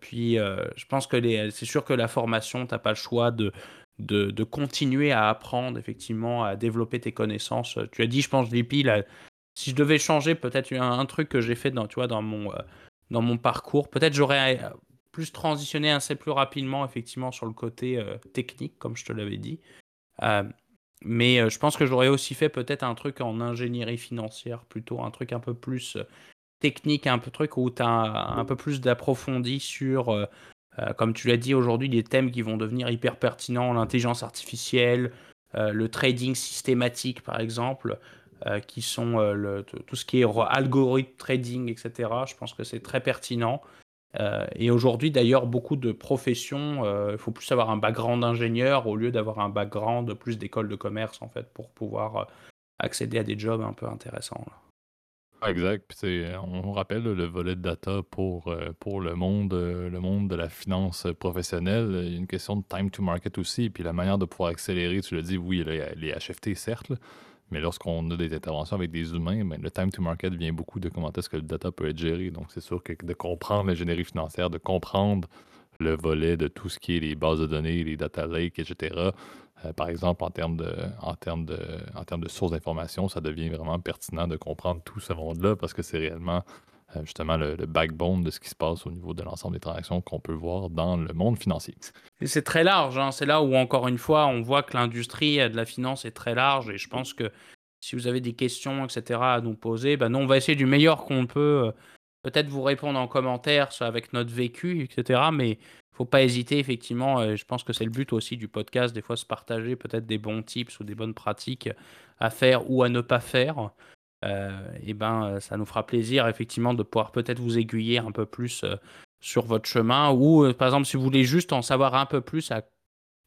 puis, je pense que c'est sûr que la formation, tu n'as pas le choix de, de, continuer à apprendre, effectivement, à développer tes connaissances. Tu as dit, je pense, VP, là, si je devais changer peut-être un, un, truc que j'ai fait dans, tu vois, dans, mon, euh, dans mon parcours, peut-être j'aurais plus transitionner assez plus rapidement, effectivement, sur le côté technique, comme je te l'avais dit. mais je pense que j'aurais aussi fait peut-être un truc en ingénierie financière, plutôt un truc un peu plus technique, un peu truc où tu as un, peu plus d'approfondi sur euh, comme tu l'as dit aujourd'hui, des thèmes qui vont devenir hyper pertinents, l'intelligence artificielle, euh, le trading systématique par exemple, euh, qui sont tout ce qui est algorithme trading, etc. Je pense que c'est très pertinent. et aujourd'hui, d'ailleurs, beaucoup de professions, il faut plus avoir un background d'ingénieur au lieu d'avoir un background plus d'école de commerce, en fait, pour pouvoir accéder à des jobs un peu intéressants. Exact. Puis on rappelle le volet de data pour, euh, pour le monde, euh, le monde de la finance professionnelle. Il y a une question de time to market aussi. Puis la manière de pouvoir accélérer, tu l'as dit, oui, les HFT, certes, mais lorsqu'on a des interventions avec des humains, ben, le time to market vient beaucoup de comment est-ce que le data peut être géré. Donc, c'est sûr que de comprendre l'ingénierie financière, de comprendre le volet de tout ce qui est les bases de données, les data lakes, etc., euh, par exemple, en termes de, sources d'information, ça devient vraiment pertinent de comprendre tout ce monde-là parce que c'est réellement euh, justement le, backbone de ce qui se passe au niveau de l'ensemble des transactions qu'on peut voir dans le monde financier. C'est très large, hein. c'est là où encore une fois on voit que l'industrie de la finance est très large et je pense que si vous avez des questions, etc. à nous poser, ben nous on va essayer du meilleur qu'on peut, euh, peut-être vous répondre en commentaire, soit avec notre vécu, etc. Mais faut pas hésiter, effectivement. Euh, je pense que c'est le but aussi du podcast, des fois se partager peut-être des bons tips ou des bonnes pratiques à faire ou à ne pas faire. Euh, et ben, euh, ça nous fera plaisir, effectivement, de pouvoir peut-être vous aiguiller un peu plus sur votre chemin. Ou, par exemple, si vous voulez juste en savoir un peu plus,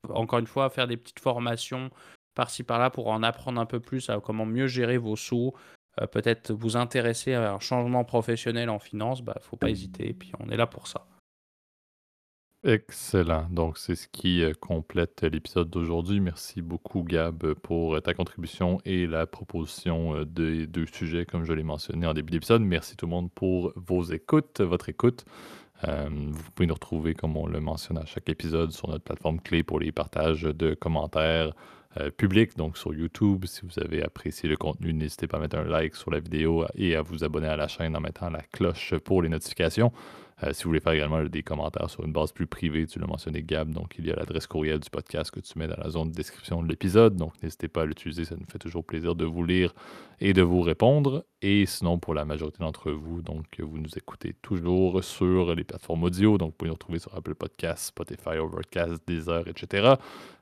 encore une fois, faire des petites formations par-ci par-là pour en apprendre un peu plus à comment mieux gérer vos sous, peut-être vous intéresser à un changement professionnel en finance, bah, faut pas hésiter. Et puis, on est là pour ça. Excellent. Donc, c'est ce qui euh, complète l'épisode d'aujourd'hui. Merci beaucoup, Gab, pour euh, ta contribution et la proposition euh, des deux sujets, comme je l'ai mentionné en début d'épisode. Merci tout le monde pour vos écoutes, votre écoute. vous pouvez nous retrouver, comme on le mentionne à chaque épisode, sur notre plateforme clé pour les partages de commentaires publics, donc sur YouTube. Si vous avez apprécié le contenu, n'hésitez pas à mettre un like sur la vidéo et à vous abonner à la chaîne en mettant la cloche pour les notifications. Euh, si vous voulez faire également des commentaires sur une base plus privée, tu l'as mentionné Gab, donc il y a l'adresse courriel du podcast que tu mets dans la zone de description de l'épisode. Donc n'hésitez pas à l'utiliser, ça nous fait toujours plaisir de vous lire et de vous répondre. Et sinon, pour la majorité d'entre vous, donc vous nous écoutez toujours sur les plateformes audio, donc vous pouvez nous retrouver sur Apple Podcasts, Spotify, Overcast, Deezer, etc.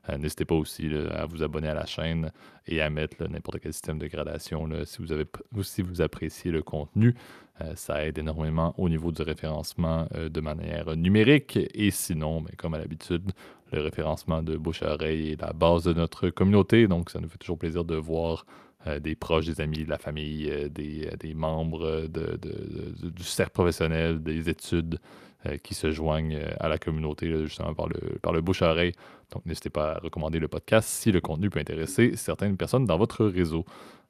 Euh, n'hésitez pas aussi à vous abonner à la chaîne et à mettre n'importe quel système de gradation si, vous avez, si vous appréciez le contenu. Euh, ça aide énormément au niveau du référencement euh, de manière numérique. Et sinon, ben, comme à l'habitude, le référencement de bouche à oreille est la base de notre communauté. Donc, ça nous fait toujours plaisir de voir euh, des proches, des amis, de la famille, des, membres du cercle professionnel, des études qui se joignent à la communauté justement par le, bouche à oreille. Donc, n'hésitez pas à recommander le podcast si le contenu peut intéresser certaines personnes dans votre réseau.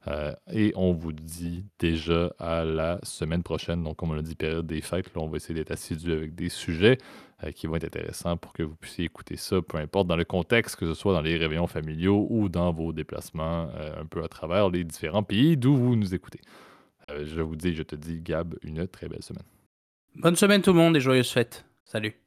Euh, et on vous dit déjà à la semaine prochaine. Donc, comme on l'a dit, période des fêtes, là, on va essayer d'être assidu avec des sujets euh, qui vont être intéressants pour que vous puissiez écouter ça, peu importe dans le contexte, que ce soit dans les réveillons familiaux ou dans vos déplacements euh, un peu à travers les différents pays d'où vous nous écoutez. je vous dis, je te dis, Gab, une très belle semaine. Bonne semaine tout le monde et joyeuses fêtes. Salut.